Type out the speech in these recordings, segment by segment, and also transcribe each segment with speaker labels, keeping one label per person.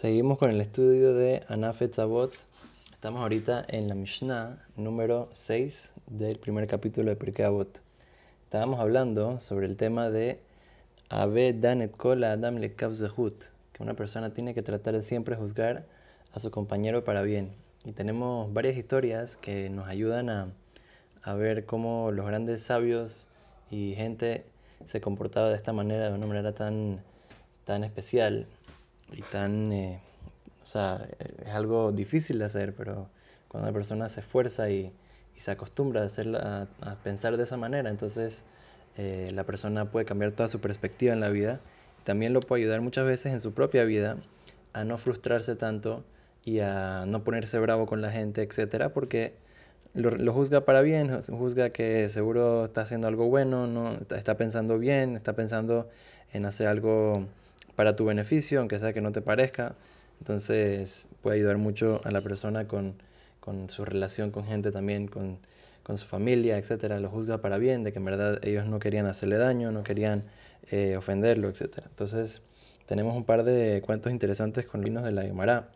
Speaker 1: Seguimos con el estudio de Anafet Zabot. Estamos ahorita en la Mishnah número 6 del primer capítulo de Pirkei Avot. Estábamos hablando sobre el tema de Ave Danet Kola Adam Le que una persona tiene que tratar de siempre juzgar a su compañero para bien. Y tenemos varias historias que nos ayudan a, a ver cómo los grandes sabios y gente se comportaba de esta manera, de una manera tan, tan especial y tan, eh, o sea, es algo difícil de hacer, pero cuando una persona se esfuerza y, y se acostumbra a, hacerla, a, pensar de esa manera, entonces eh, la persona puede cambiar toda su perspectiva en la vida. También lo puede ayudar muchas veces en su propia vida a no frustrarse tanto y a no ponerse bravo con la gente, etcétera, porque lo, lo, juzga para bien, juzga que seguro está haciendo algo bueno, no está pensando bien, está pensando en hacer algo para tu beneficio, aunque sea que no te parezca. Entonces puede ayudar mucho a la persona con, con su relación con gente también, con, con, su familia, etcétera. Lo juzga para bien, de que en verdad ellos no querían hacerle daño, no querían eh, ofenderlo, etcétera. Entonces tenemos un par de cuentos interesantes con vinos de la Gemara.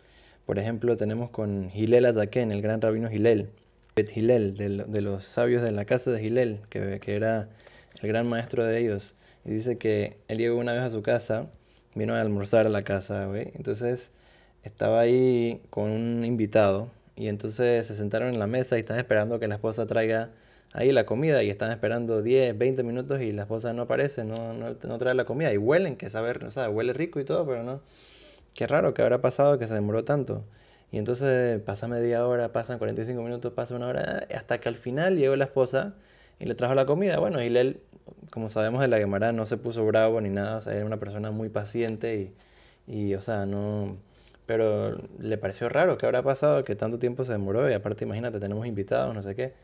Speaker 1: Por ejemplo, tenemos con Hilel Azaken, el gran rabino Hilel, Bet Hilel, de, de, los sabios de la casa de Hilel, que, que era el gran maestro de ellos. Y dice que él llegó una vez a su casa vino a almorzar a la casa, güey. Entonces estaba ahí con un invitado y entonces se sentaron en la mesa y están esperando que la esposa traiga ahí la comida y están esperando 10, 20 minutos y la esposa no aparece, no, no, no trae la comida y huelen, que saber, o sea, huele rico y todo, pero no. Qué raro que habrá pasado que se demoró tanto. Y entonces pasa media hora, pasan 45 minutos, pasa una hora, hasta que al final llegó la esposa y le trajo la comida. Bueno, él como sabemos de la Gemara, no se puso bravo ni nada, o sea, era una persona muy paciente y, y, o sea, no... Pero le pareció raro que habrá pasado que tanto tiempo se demoró y aparte, imagínate, tenemos invitados, no sé qué.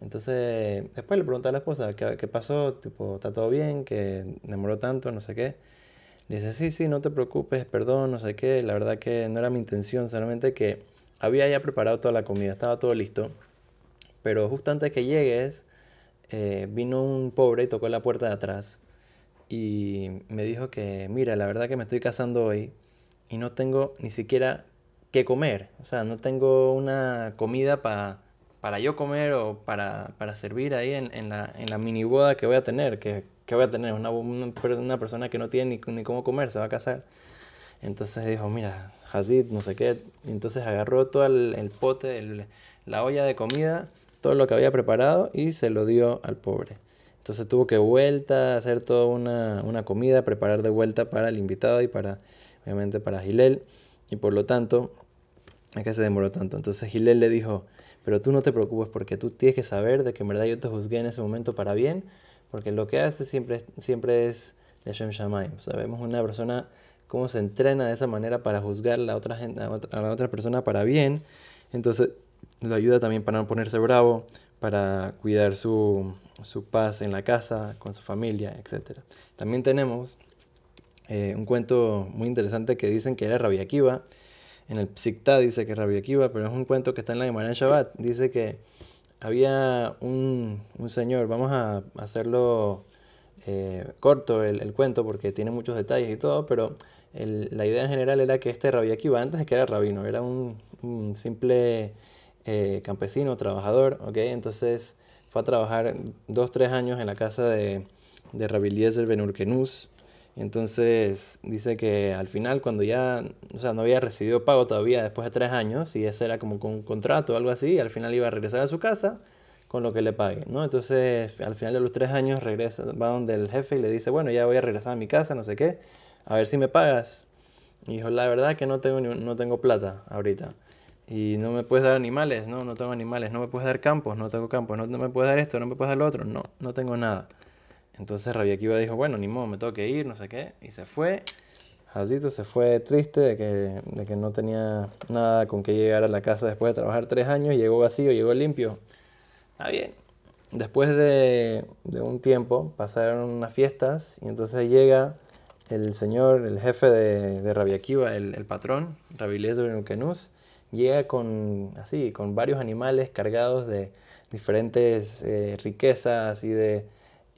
Speaker 1: Entonces, después le pregunté a la esposa, ¿qué, qué pasó? Tipo, ¿está todo bien? ¿Que demoró tanto? No sé qué. Le dice, sí, sí, no te preocupes, perdón, no sé qué. La verdad que no era mi intención, solamente que había ya preparado toda la comida, estaba todo listo. Pero justo antes que llegues, eh, vino un pobre y tocó la puerta de atrás y me dijo que, mira, la verdad que me estoy casando hoy y no tengo ni siquiera qué comer. O sea, no tengo una comida para yo comer o para, para servir ahí en, en, la, en la mini boda que voy a tener, que, que voy a tener una, una, persona que no tiene ni, ni, cómo comer, se va a casar. Entonces dijo, mira, Hazid, no sé qué. entonces agarró todo el, el pote, el, la olla de comida todo lo que había preparado y se lo dio al pobre. Entonces tuvo que vuelta, hacer toda una, una comida, preparar de vuelta para el invitado y para, obviamente, para Gilel. Y por lo tanto, es que se demoró tanto. Entonces Gilel le dijo, pero tú no te preocupes porque tú tienes que saber de que en verdad yo te juzgué en ese momento para bien, porque lo que hace siempre, siempre es Leshem Shamaim. Sabemos una persona cómo se entrena de esa manera para juzgar a otra, gente, a la otra persona para bien. Entonces lo ayuda también para no ponerse bravo, para cuidar su, su paz en la casa, con su familia, etc. También tenemos eh, un cuento muy interesante que dicen que era Rabbi Akiva. En el Psiktá dice que es Rabbi Akiva, pero es un cuento que está en la Gemara en Shabbat. Dice que había un, un señor, vamos a hacerlo eh, corto el, el, cuento porque tiene muchos detalles y todo, pero la idea en general era que este Rabbi Akiva, antes de que era rabino, era un simple eh, campesino, trabajador, ¿ok? Entonces fue a trabajar dos, tres años en la casa de, de Rabiliezer Benurkenus. Entonces dice que al final, cuando ya, o sea, no había recibido pago todavía después de tres años, y ese era como con un contrato o algo así, al final iba a regresar a su casa con lo que le pague, ¿no? Entonces, al final de los tres años regresa, va donde el jefe y le dice, bueno, ya voy a regresar a mi casa, no sé qué, a ver si me pagas. Y dijo, la verdad que no tengo, no tengo plata ahorita y no me puedes dar animales, no, no tengo animales, no me puedes dar campos, no tengo campos, no, no me puedes dar esto, no me puedes dar lo otro, no, no tengo nada. Entonces Rabia Akiva dijo, bueno, ni modo, me tengo que ir, no sé qué, y se fue. Jacito se fue triste de que, de que no tenía nada con que llegar a la casa después de trabajar tres años, llegó vacío, llegó limpio. Está bien. Después de, de un tiempo pasaron unas fiestas y entonces llega el señor, el jefe de, de Rabia Akiva, el, el patrón, Rabilés de Benukenus, llega con, así, con varios animales cargados de diferentes eh, riquezas y de,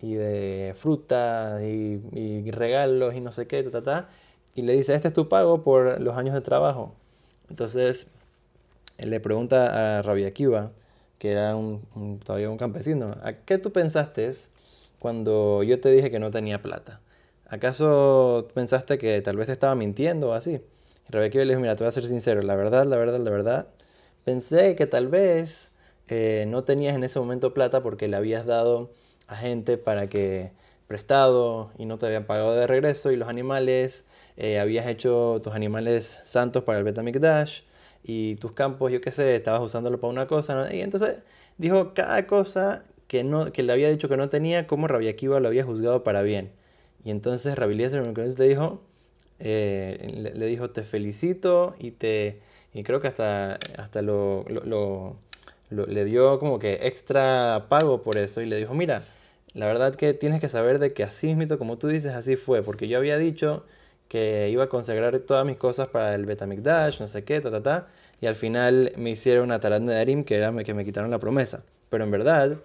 Speaker 1: y de frutas y, regalos y no sé qué, ta, y le dice, este es tu pago por los años de trabajo. Entonces, él le pregunta a Rabbi Akiva, que era un, todavía un campesino, ¿a qué tú pensaste cuando yo te dije que no tenía plata? ¿Acaso pensaste que tal vez te estaba mintiendo o así? Akiva le dijo, mira, te voy a ser sincero, la verdad, la verdad, la verdad, pensé que tal vez eh, no tenías en ese momento plata porque le habías dado a gente para que prestado y no te habían pagado de regreso y los animales, eh, habías hecho tus animales santos para el Betamikdash y tus campos, yo qué sé, estabas usándolo para una cosa. Y entonces dijo cada cosa que, no, que le había dicho que no tenía, como Rabbi Akiva lo había juzgado para bien. Y entonces Rabbi Eliezer te dijo, eh, le, dijo, te felicito y te... Y creo que hasta, hasta lo, lo, le dio como que extra pago por eso y le dijo, mira, la verdad que tienes que saber de que así mismo, como tú dices, así fue, porque yo había dicho que iba a consagrar todas mis cosas para el Betamikdash, no sé qué, ta, ta, ta, y al final me hicieron una talanda de Arim que era que me quitaron la promesa. Pero en verdad,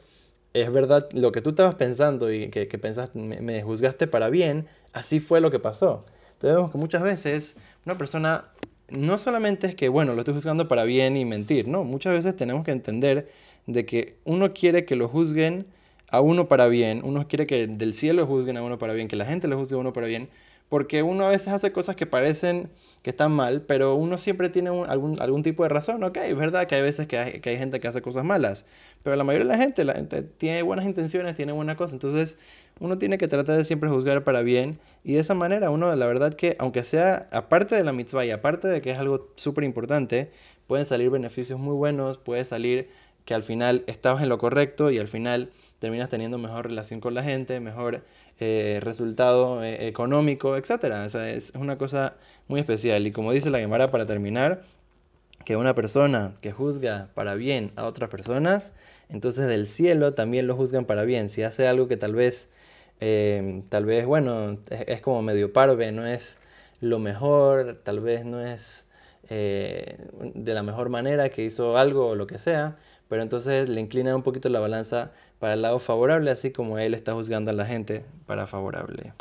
Speaker 1: es verdad, lo que tú estabas pensando y que, que pensaste, me, juzgaste para bien, así fue lo que pasó. Entonces vemos que muchas veces una persona no solamente es que, bueno, lo estoy juzgando para bien y mentir, no, muchas veces tenemos que entender de que uno quiere que lo juzguen a uno para bien, uno quiere que del cielo juzguen a uno para bien, que la gente lo juzgue a uno para bien, porque uno a veces hace cosas que parecen que están mal, pero uno siempre tiene algún, algún tipo de razón, ok, es verdad que hay veces que hay, que hay gente que hace cosas malas, pero la mayoría de la gente, la gente tiene buenas intenciones, tiene buena cosa, entonces uno tiene que tratar de siempre juzgar para bien y de esa manera uno, la verdad que aunque sea aparte de la mitzvah y aparte de que es algo súper importante, pueden salir beneficios muy buenos, puede salir que al final estabas en lo correcto y al final terminas teniendo mejor relación con la gente, mejor eh, resultado eh, económico, etc. O sea, es una cosa muy especial. Y como dice la Gemara para terminar, que una persona que juzga para bien a otras personas, entonces del cielo también lo juzgan para bien. Si hace algo que tal vez, eh, tal vez, bueno, es, como medio parve, no es lo mejor, tal vez no es de la mejor manera que hizo algo o lo que sea, pero entonces le inclina un poquito la balanza para el lado favorable, así como él está juzgando a la gente para favorable.